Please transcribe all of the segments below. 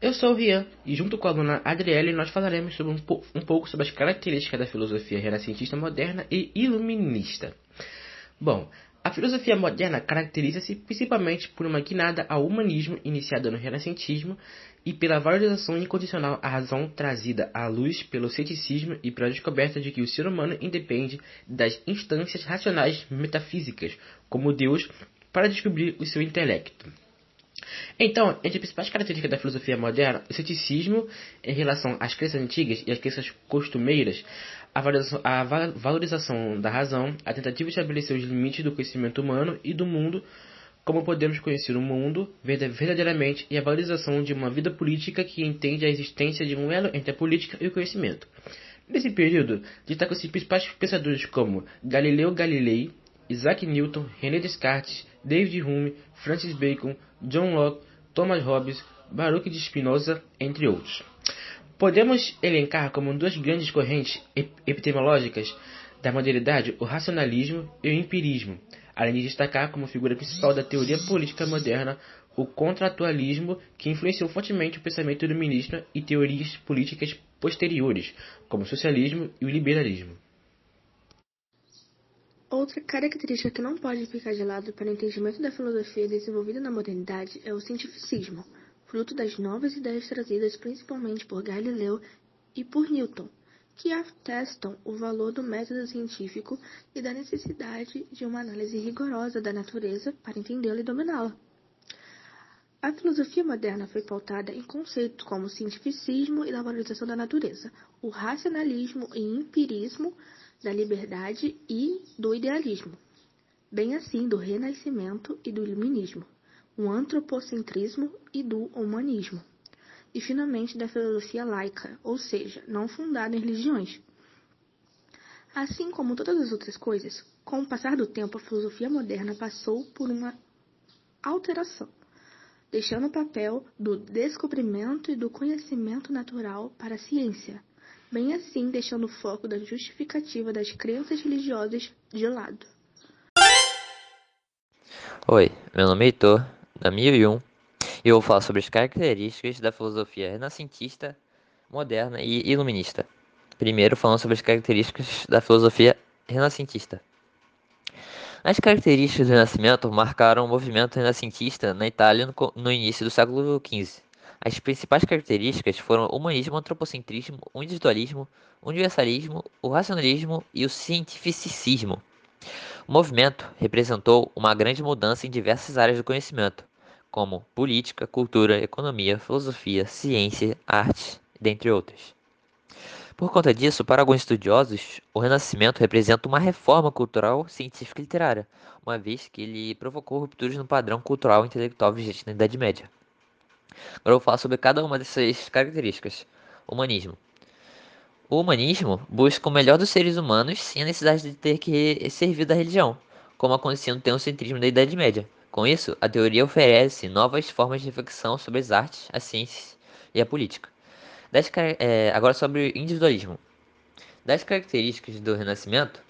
Eu sou o Rian e junto com a aluna Adriele nós falaremos sobre um, um pouco sobre as características da filosofia renascentista moderna e iluminista. Bom, a filosofia moderna caracteriza-se principalmente por uma guinada ao humanismo iniciada no renascentismo e pela valorização incondicional à razão trazida à luz pelo ceticismo e pela descoberta de que o ser humano independe das instâncias racionais metafísicas, como Deus, para descobrir o seu intelecto. Então, entre as principais características da filosofia moderna, o ceticismo em relação às crenças antigas e às crenças costumeiras, a valorização, a valorização da razão, a tentativa de estabelecer os limites do conhecimento humano e do mundo, como podemos conhecer o mundo verdadeiramente, e a valorização de uma vida política que entende a existência de um elo entre a política e o conhecimento. Nesse período, destacam-se principais pensadores como Galileu Galilei, Isaac Newton, René Descartes, David Hume, Francis Bacon, John Locke, Thomas Hobbes, Baruch de Spinoza, entre outros. Podemos elencar como duas grandes correntes epistemológicas da modernidade o racionalismo e o empirismo, além de destacar como figura principal da teoria política moderna o contratualismo, que influenciou fortemente o pensamento iluminista e teorias políticas posteriores, como o socialismo e o liberalismo. Outra característica que não pode ficar de lado para o entendimento da filosofia desenvolvida na modernidade é o cientificismo, fruto das novas ideias trazidas principalmente por Galileu e por Newton, que atestam o valor do método científico e da necessidade de uma análise rigorosa da natureza para entendê-la e dominá-la. A filosofia moderna foi pautada em conceitos como cientificismo e valorização da natureza, o racionalismo e empirismo da liberdade e do idealismo, bem assim do renascimento e do iluminismo, o antropocentrismo e do humanismo, e finalmente da filosofia laica, ou seja, não fundada em religiões. Assim como todas as outras coisas, com o passar do tempo a filosofia moderna passou por uma alteração, deixando o papel do descobrimento e do conhecimento natural para a ciência bem assim deixando o foco da justificativa das crenças religiosas de lado. Oi, meu nome é Heitor, da 1001, e eu vou falar sobre as características da filosofia renascentista, moderna e iluminista. Primeiro, falando sobre as características da filosofia renascentista. As características do Renascimento marcaram o movimento renascentista na Itália no, início do século XV. As principais características foram o humanismo, o antropocentrismo, o individualismo, o universalismo, o racionalismo e o cientificismo. O movimento representou uma grande mudança em diversas áreas do conhecimento, como política, cultura, economia, filosofia, ciência, arte, dentre outras. Por conta disso, para alguns estudiosos, o Renascimento representa uma reforma cultural, científica e literária, uma vez que ele provocou rupturas no padrão cultural e intelectual vigente na Idade Média. Agora eu vou falar sobre cada uma dessas características. Humanismo. O humanismo busca o melhor dos seres humanos sem a necessidade de ter que servir da religião, como acontecia no teocentrismo da Idade Média. Com isso, a teoria oferece novas formas de reflexão sobre as artes, as ciências e a política. Das, é, agora sobre o individualismo. Das características do Renascimento,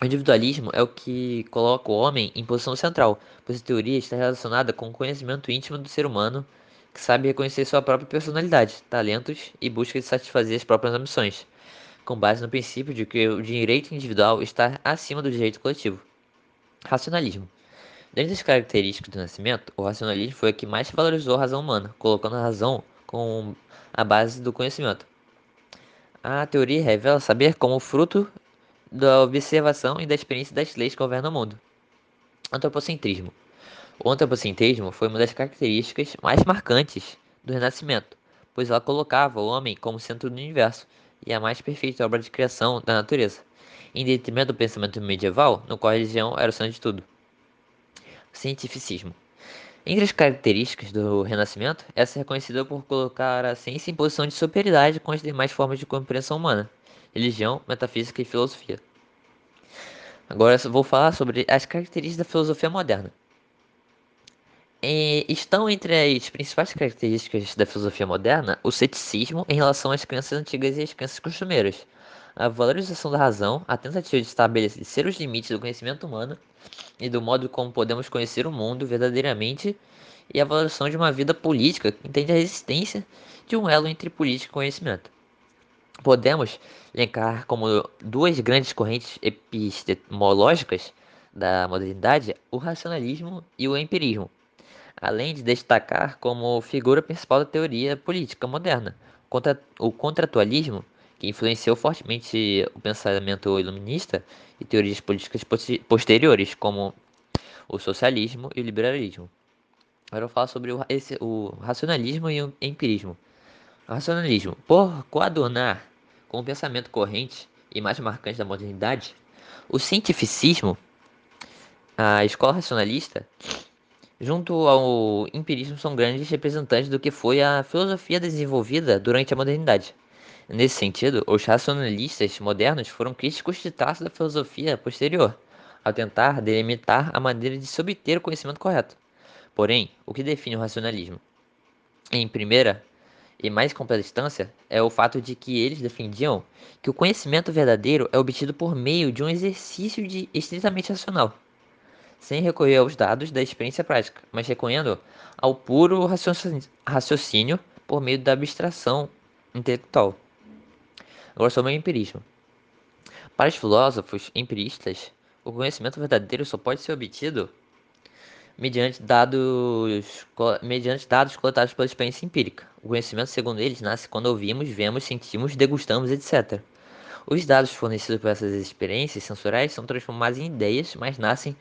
o individualismo é o que coloca o homem em posição central, pois a teoria está relacionada com o conhecimento íntimo do ser humano que sabe reconhecer sua própria personalidade, talentos e busca de satisfazer as próprias ambições, com base no princípio de que o direito individual está acima do direito coletivo. Racionalismo. Dentre as características do nascimento, o racionalismo foi a que mais valorizou a razão humana, colocando a razão como a base do conhecimento. A teoria revela saber como fruto da observação e da experiência das leis que governam o mundo. Antropocentrismo. O antropocentrismo foi uma das características mais marcantes do Renascimento, pois ela colocava o homem como centro do universo e a mais perfeita obra de criação da natureza, em detrimento do pensamento medieval, no qual a religião era o centro de tudo. Cientificismo. Entre as características do Renascimento, essa é reconhecida por colocar a ciência em posição de superioridade com as demais formas de compreensão humana, religião, metafísica e filosofia. Agora vou falar sobre as características da filosofia moderna estão entre as principais características da filosofia moderna o ceticismo em relação às crenças antigas e às crenças costumeiras, a valorização da razão, a tentativa de estabelecer os limites do conhecimento humano e do modo como podemos conhecer o mundo verdadeiramente e a valoração de uma vida política que entende a resistência de um elo entre política e conhecimento. Podemos elencar como duas grandes correntes epistemológicas da modernidade o racionalismo e o empirismo, além de destacar como figura principal da teoria política moderna o contratualismo, que influenciou fortemente o pensamento iluminista e teorias políticas posteriores, como o socialismo e o liberalismo. Agora eu falo sobre o, esse, o racionalismo e o empirismo. O racionalismo, por coadunar com o pensamento corrente e mais marcante da modernidade, o cientificismo, a escola racionalista, junto ao empirismo, são grandes representantes do que foi a filosofia desenvolvida durante a modernidade. Nesse sentido, os racionalistas modernos foram críticos de traços da filosofia posterior, ao tentar delimitar a maneira de se obter o conhecimento correto. Porém, o que define o racionalismo? Em primeira e mais completa instância, é o fato de que eles defendiam que o conhecimento verdadeiro é obtido por meio de um exercício de estritamente racional sem recorrer aos dados da experiência prática, mas recorrendo ao puro raciocínio por meio da abstração intelectual. Agora sobre o empirismo. Para os filósofos empiristas, o conhecimento verdadeiro só pode ser obtido mediante dados, mediante dados coletados pela experiência empírica. O conhecimento, segundo eles, nasce quando ouvimos, vemos, sentimos, degustamos, etc. Os dados fornecidos por essas experiências sensoriais são transformados em ideias, mas nascem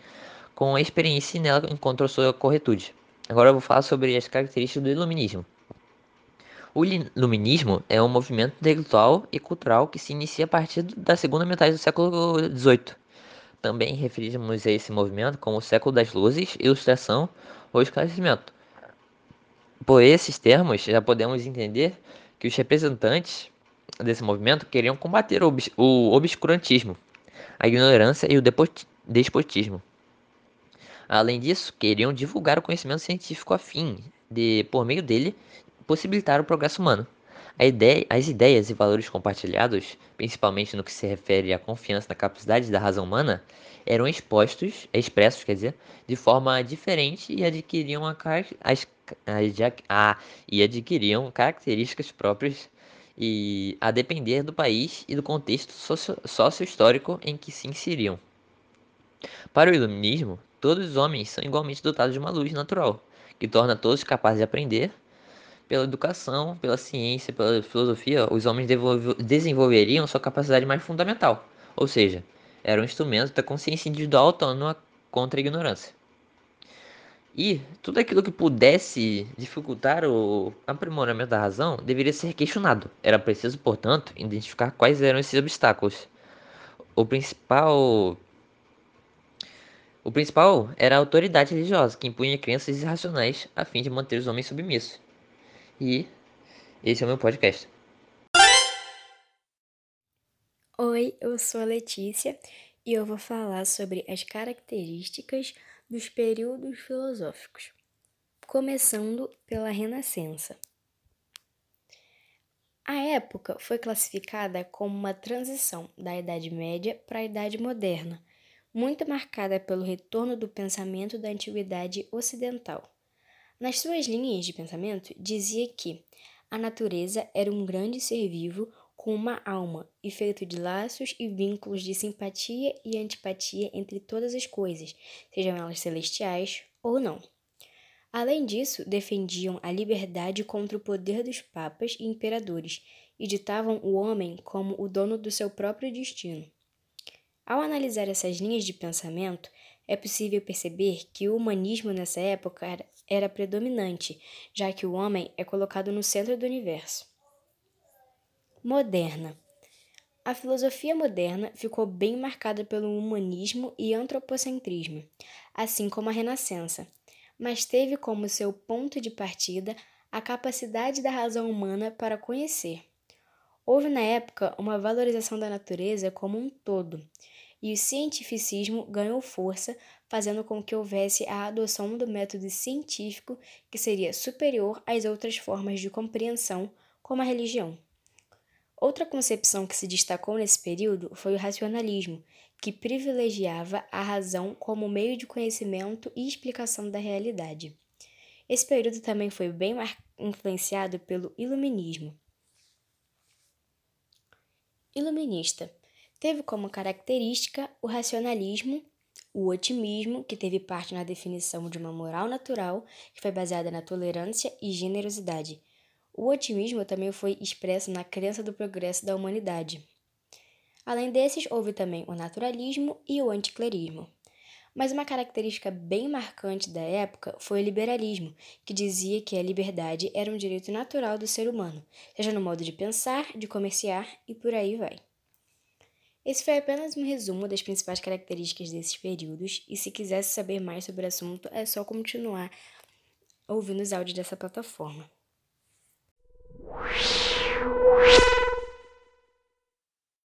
com a experiência nela encontrou sua corretude. Agora eu vou falar sobre as características do iluminismo. O iluminismo é um movimento intelectual e cultural que se inicia a partir da segunda metade do século XVIII. Também referimos a esse movimento como o século das luzes, ilustração ou esclarecimento. Por esses termos, já podemos entender que os representantes desse movimento queriam combater o obscurantismo, a ignorância e o despotismo. Além disso, queriam divulgar o conhecimento científico a fim de, por meio dele, possibilitar o progresso humano. Ideia, as ideias e valores compartilhados, principalmente no que se refere à confiança na capacidade da razão humana, eram expostos, expressos, quer dizer, de forma diferente e adquiriam, a, as, a, e adquiriam características próprias e a depender do país e do contexto socio-histórico em que se inseriam. Para o iluminismo, Todos os homens são igualmente dotados de uma luz natural, que torna todos capazes de aprender. Pela educação, pela ciência, pela filosofia, os homens desenvolveriam sua capacidade mais fundamental, ou seja, eram instrumentos da consciência individual autônoma contra a ignorância. E tudo aquilo que pudesse dificultar o aprimoramento da razão deveria ser questionado. Era preciso, portanto, identificar quais eram esses obstáculos. O principal o principal era a autoridade religiosa, que impunha crenças irracionais a fim de manter os homens submissos. E esse é o meu podcast. Oi, eu sou a Letícia e eu vou falar sobre as características dos períodos filosóficos, começando pela Renascença. A época foi classificada como uma transição da Idade Média para a Idade Moderna muito marcada pelo retorno do pensamento da antiguidade ocidental. Nas suas linhas de pensamento, dizia que a natureza era um grande ser vivo com uma alma e feito de laços e vínculos de simpatia e antipatia entre todas as coisas, sejam elas celestiais ou não. Além disso, defendiam a liberdade contra o poder dos papas e imperadores e ditavam o homem como o dono do seu próprio destino. Ao analisar essas linhas de pensamento, é possível perceber que o humanismo nessa época era, predominante, já que o homem é colocado no centro do universo. Moderna. A filosofia moderna ficou bem marcada pelo humanismo e antropocentrismo, assim como a Renascença, mas teve como seu ponto de partida a capacidade da razão humana para conhecer. Houve na época uma valorização da natureza como um todo, e o cientificismo ganhou força, fazendo com que houvesse a adoção do método científico que seria superior às outras formas de compreensão, como a religião. Outra concepção que se destacou nesse período foi o racionalismo, que privilegiava a razão como meio de conhecimento e explicação da realidade. Esse período também foi bem influenciado pelo Iluminismo. Iluminista teve como característica o racionalismo, o otimismo, que teve parte na definição de uma moral natural que foi baseada na tolerância e generosidade. O otimismo também foi expresso na crença do progresso da humanidade. Além desses, houve também o naturalismo e o anticlerismo. Mas uma característica bem marcante da época foi o liberalismo, que dizia que a liberdade era um direito natural do ser humano, seja no modo de pensar, de comerciar e por aí vai. Esse foi apenas um resumo das principais características desses períodos, e se quisesse saber mais sobre o assunto, é só continuar ouvindo os áudios dessa plataforma.